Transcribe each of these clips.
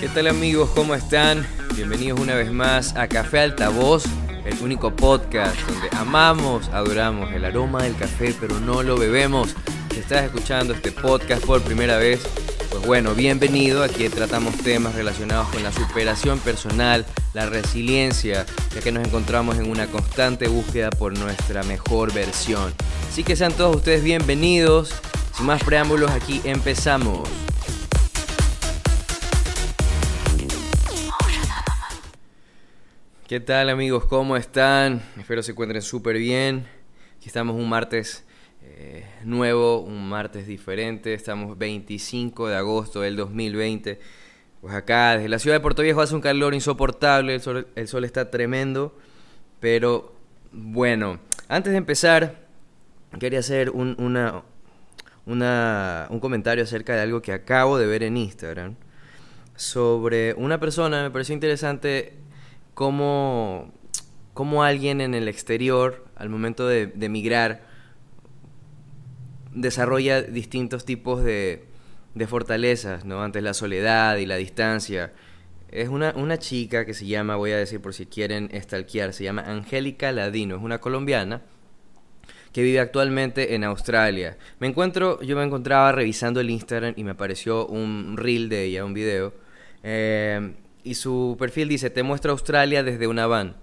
¿Qué tal amigos? ¿Cómo están? Bienvenidos una vez más a Café Altavoz, el único podcast donde amamos, adoramos el aroma del café, pero no lo bebemos. Si estás escuchando este podcast por primera vez, pues bueno, bienvenido. Aquí tratamos temas relacionados con la superación personal, la resiliencia, ya que nos encontramos en una constante búsqueda por nuestra mejor versión. Así que sean todos ustedes bienvenidos. Sin más preámbulos, aquí empezamos. ¿Qué tal amigos? ¿Cómo están? Espero se encuentren súper bien. Aquí estamos un martes eh, nuevo, un martes diferente. Estamos 25 de agosto del 2020. Pues acá desde la ciudad de Puerto Viejo hace un calor insoportable, el sol, el sol está tremendo. Pero bueno, antes de empezar, quería hacer un, una, una, un comentario acerca de algo que acabo de ver en Instagram. Sobre una persona, me pareció interesante cómo, cómo alguien en el exterior, al momento de, de migrar, desarrolla distintos tipos de, de fortalezas, ¿no? Ante la soledad y la distancia. Es una, una chica que se llama, voy a decir por si quieren stalkear, se llama Angélica Ladino, es una colombiana que vive actualmente en Australia. Me encuentro, yo me encontraba revisando el Instagram y me apareció un reel de ella, un video, eh, y su perfil dice, te muestro Australia desde una van.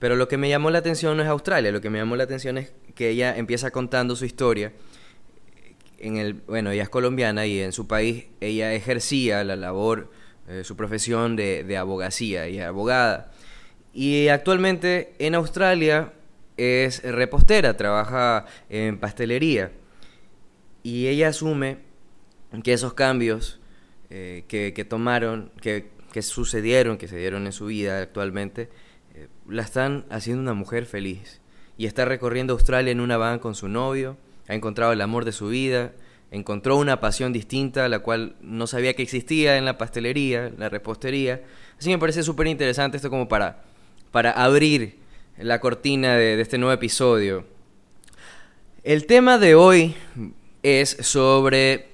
Pero lo que me llamó la atención no es Australia, lo que me llamó la atención es que ella empieza contando su historia. En el, bueno, ella es colombiana y en su país ella ejercía la labor, eh, su profesión de, de abogacía y abogada. Y actualmente en Australia es repostera, trabaja en pastelería. Y ella asume que esos cambios eh, que, que, tomaron, que que sucedieron, que se dieron en su vida actualmente, eh, la están haciendo una mujer feliz. Y está recorriendo Australia en una van con su novio, ha encontrado el amor de su vida, encontró una pasión distinta, la cual no sabía que existía en la pastelería, la repostería. Así que me parece súper interesante esto como para, para abrir la cortina de, de este nuevo episodio. El tema de hoy es sobre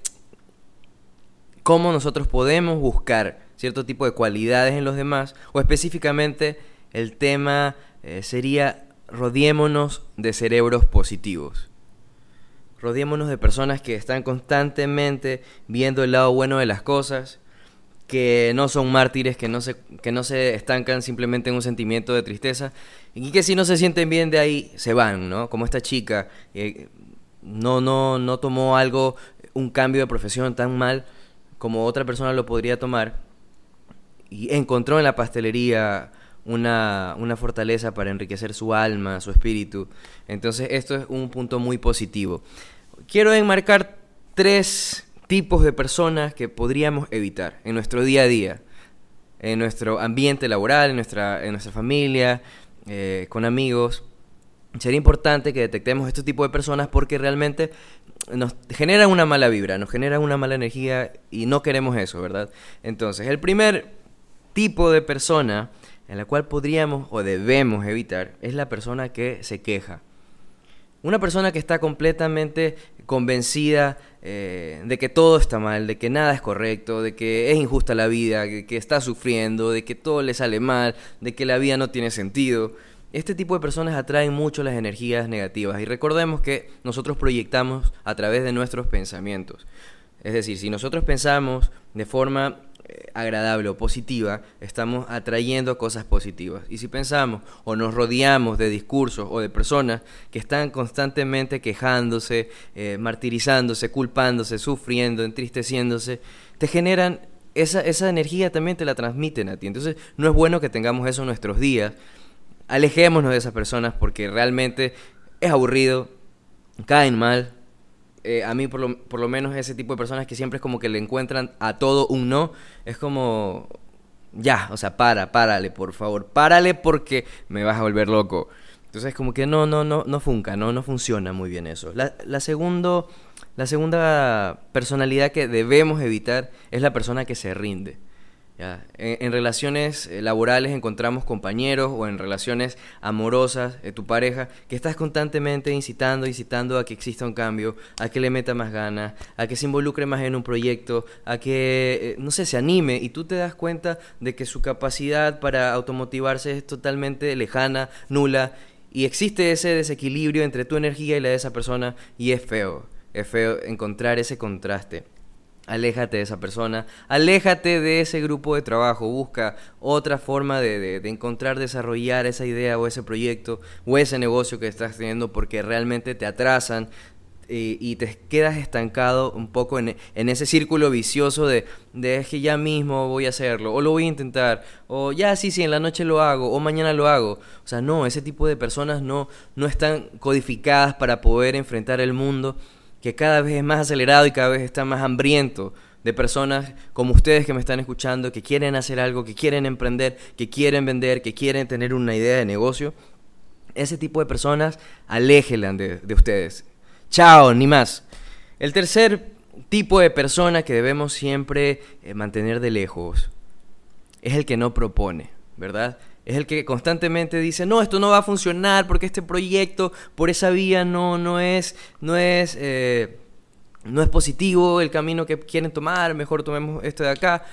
cómo nosotros podemos buscar cierto tipo de cualidades en los demás, o específicamente el tema eh, sería rodeémonos de cerebros positivos. Rodeémonos de personas que están constantemente viendo el lado bueno de las cosas, que no son mártires, que no se, que no se estancan simplemente en un sentimiento de tristeza, y que si no se sienten bien de ahí, se van, ¿no? Como esta chica, eh, no, no, no tomó algo, un cambio de profesión tan mal como otra persona lo podría tomar, y encontró en la pastelería una, una, fortaleza para enriquecer su alma, su espíritu. Entonces esto es un punto muy positivo. Quiero enmarcar tres tipos de personas que podríamos evitar en nuestro día a día, en nuestro ambiente laboral, en nuestra, en nuestra familia, eh, con amigos. Sería importante que detectemos este tipo de personas porque realmente nos generan una mala vibra, nos generan una mala energía y no queremos eso, ¿verdad? Entonces, el primer tipo de persona en la cual podríamos o debemos evitar es la persona que se queja. Una persona que está completamente convencida eh, de que todo está mal, de que nada es correcto, de que es injusta la vida, de que está sufriendo, de que todo le sale mal, de que la vida no tiene sentido. Este tipo de personas atraen mucho las energías negativas y recordemos que nosotros proyectamos a través de nuestros pensamientos. Es decir, si nosotros pensamos de forma agradable o positiva, estamos atrayendo cosas positivas. Y si pensamos o nos rodeamos de discursos o de personas que están constantemente quejándose, eh, martirizándose, culpándose, sufriendo, entristeciéndose, te generan esa, esa energía también te la transmiten a ti. Entonces no es bueno que tengamos eso en nuestros días. Alejémonos de esas personas porque realmente es aburrido, caen mal, eh, a mí por lo, por lo menos ese tipo de personas que siempre es como que le encuentran a todo un no, es como, ya, o sea, para, párale, por favor, párale porque me vas a volver loco. Entonces como que no, no, no, no funca, no, no funciona muy bien eso. La, la, la segunda personalidad que debemos evitar es la persona que se rinde. En, relaciones eh, laborales encontramos compañeros o en relaciones amorosas, eh, tu pareja, que estás constantemente incitando, incitando a que exista un cambio, a que le meta más ganas, a que se involucre más en un proyecto, a que, eh, no sé, se anime y tú te das cuenta de que su capacidad para automotivarse es totalmente lejana, nula y existe ese desequilibrio entre tu energía y la de esa persona y es feo, es feo encontrar ese contraste. Aléjate de esa persona, aléjate de ese grupo de trabajo, busca otra forma de, encontrar, desarrollar esa idea o ese proyecto o ese negocio que estás teniendo porque realmente te atrasan y, te quedas estancado un poco en, ese círculo vicioso de, de es que ya mismo voy a hacerlo o lo voy a intentar o ya sí, sí, en la noche lo hago o mañana lo hago. O sea, no, ese tipo de personas no, no están codificadas para poder enfrentar el mundo que cada vez es más acelerado y cada vez está más hambriento de personas como ustedes que me están escuchando, que quieren hacer algo, que quieren emprender, que quieren vender, que quieren tener una idea de negocio. Ese tipo de personas, aléjenlas de, ustedes. Chao, ni más. El tercer tipo de persona que debemos siempre eh, mantener de lejos es el que no propone, ¿verdad? Es el que constantemente dice, no, esto no va a funcionar porque este proyecto por esa vía no, no es, no es, eh, no es positivo el camino que quieren tomar, mejor tomemos esto de acá.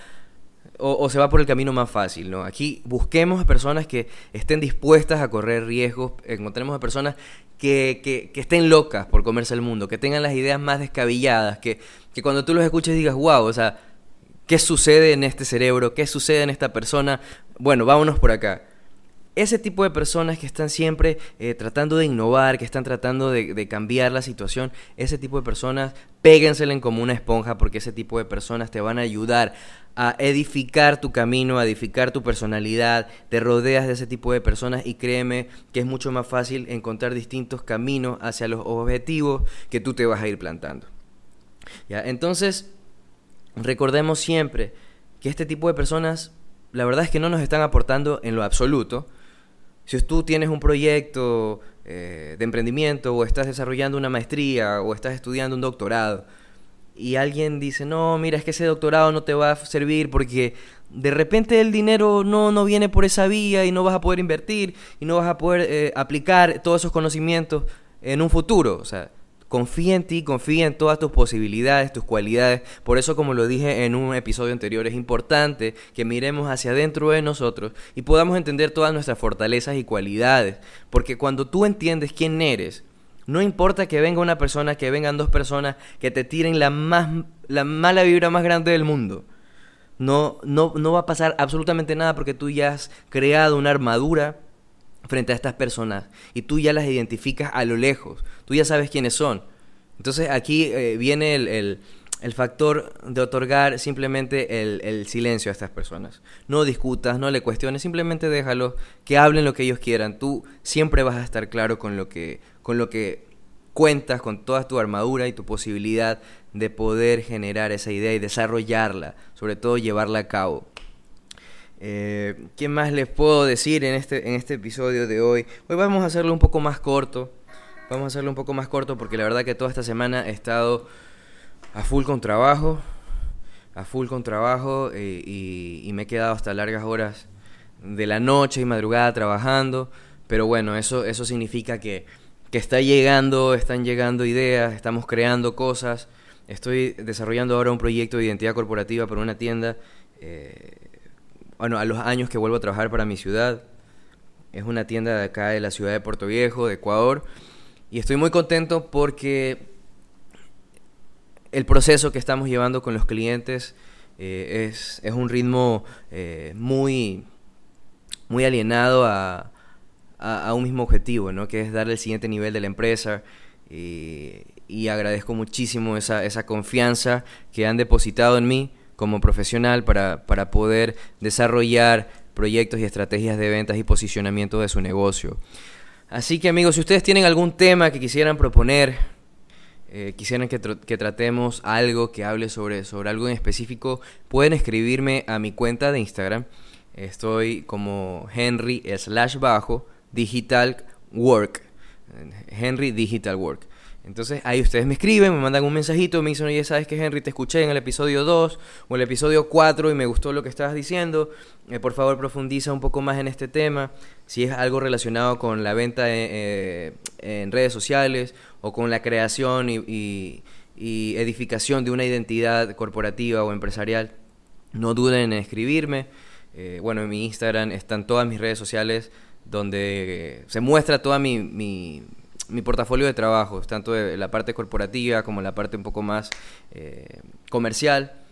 O, se va por el camino más fácil, ¿no? Aquí busquemos a personas que estén dispuestas a correr riesgos, encontremos a personas que, que, que, estén locas por comerse el mundo, que tengan las ideas más descabelladas, que, que cuando tú los escuches digas, wow, o sea, ¿qué sucede en este cerebro? ¿Qué sucede en esta persona? Bueno, vámonos por acá. Ese tipo de personas que están siempre eh, tratando de innovar, que están tratando de, cambiar la situación, ese tipo de personas, péguensela como una esponja porque ese tipo de personas te van a ayudar a edificar tu camino, a edificar tu personalidad, te rodeas de ese tipo de personas y créeme que es mucho más fácil encontrar distintos caminos hacia los objetivos que tú te vas a ir plantando. ¿Ya? Entonces, recordemos siempre que este tipo de personas la verdad es que no nos están aportando en lo absoluto. Si tú tienes un proyecto eh, de emprendimiento o estás desarrollando una maestría o estás estudiando un doctorado y alguien dice, no, mira, es que ese doctorado no te va a servir porque de repente el dinero no, no viene por esa vía y no vas a poder invertir y no vas a poder eh, aplicar todos esos conocimientos en un futuro. O sea, Confía en ti, confía en todas tus posibilidades, tus cualidades. Por eso, como lo dije en un episodio anterior, es importante que miremos hacia adentro de nosotros y podamos entender todas nuestras fortalezas y cualidades. Porque cuando tú entiendes quién eres, no importa que venga una persona, que vengan dos personas, que te tiren la, más, la mala vibra más grande del mundo. No, no, no va a pasar absolutamente nada porque tú ya has creado una armadura frente a estas personas y tú ya las identificas a lo lejos, tú ya sabes quiénes son. Entonces aquí eh, viene el, factor de otorgar simplemente el, silencio a estas personas. No discutas, no le cuestiones, simplemente déjalos que hablen lo que ellos quieran. Tú siempre vas a estar claro con lo que, con lo que cuentas, con toda tu armadura y tu posibilidad de poder generar esa idea y desarrollarla, sobre todo llevarla a cabo. Eh, ¿Qué más les puedo decir en este, en este episodio de hoy? Hoy vamos a hacerlo un poco más corto. Vamos a hacerlo un poco más corto porque la verdad que toda esta semana he estado a full con trabajo. A full con trabajo eh, y, me he quedado hasta largas horas de la noche y madrugada trabajando. Pero bueno, eso, eso significa que, que está llegando, están llegando ideas, estamos creando cosas. Estoy desarrollando ahora un proyecto de identidad corporativa para una tienda. Eh, bueno, a los años que vuelvo a trabajar para mi ciudad. Es una tienda de acá de la ciudad de Puerto Viejo, de Ecuador. Y estoy muy contento porque el proceso que estamos llevando con los clientes eh, es, es, un ritmo eh, muy, muy alienado a, a, un mismo objetivo, ¿no? que es darle el siguiente nivel de la empresa. Y, y agradezco muchísimo esa, esa confianza que han depositado en mí como profesional para, para poder desarrollar proyectos y estrategias de ventas y posicionamiento de su negocio. Así que amigos, si ustedes tienen algún tema que quisieran proponer, eh, quisieran que, que, tratemos algo, que hable sobre, sobre algo en específico, pueden escribirme a mi cuenta de Instagram. Estoy como Henry slash bajo digital work. Henry Digital Work. Entonces ahí ustedes me escriben, me mandan un mensajito, me dicen, oye, ¿sabes qué, Henry? Te escuché en el episodio 2 o el episodio 4 y me gustó lo que estabas diciendo. Eh, por favor, profundiza un poco más en este tema. Si es algo relacionado con la venta eh, en redes sociales o con la creación y, edificación de una identidad corporativa o empresarial, no duden en escribirme. Eh, bueno, en mi Instagram están todas mis redes sociales donde se muestra toda mi portafolio de trabajos, tanto de la parte corporativa como la parte un poco más eh, comercial.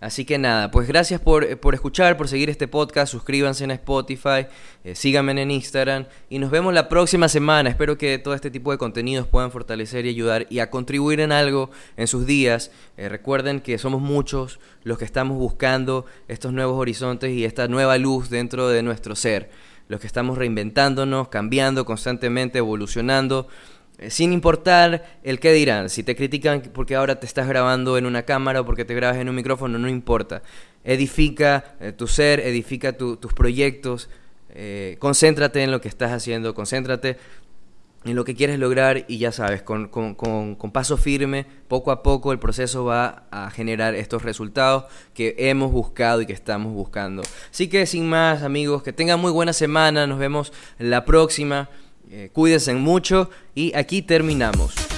Así que nada, pues gracias por, escuchar, por seguir este podcast, suscríbanse en Spotify, eh, síganme en Instagram y nos vemos la próxima semana. Espero que todo este tipo de contenidos puedan fortalecer y ayudar y a contribuir en algo en sus días. Eh, recuerden que somos muchos los que estamos buscando estos nuevos horizontes y esta nueva luz dentro de nuestro ser los que estamos reinventándonos, cambiando constantemente, evolucionando, eh, sin importar el qué dirán. Si te critican porque ahora te estás grabando en una cámara o porque te grabas en un micrófono, no importa. Edifica eh, tu ser, edifica tus proyectos, eh, concéntrate en lo que estás haciendo, concéntrate en lo que quieres lograr y ya sabes, con, paso firme, poco a poco el proceso va a generar estos resultados que hemos buscado y que estamos buscando. Así que sin más amigos, que tengan muy buena semana, nos vemos la próxima, eh, cuídense mucho y aquí terminamos.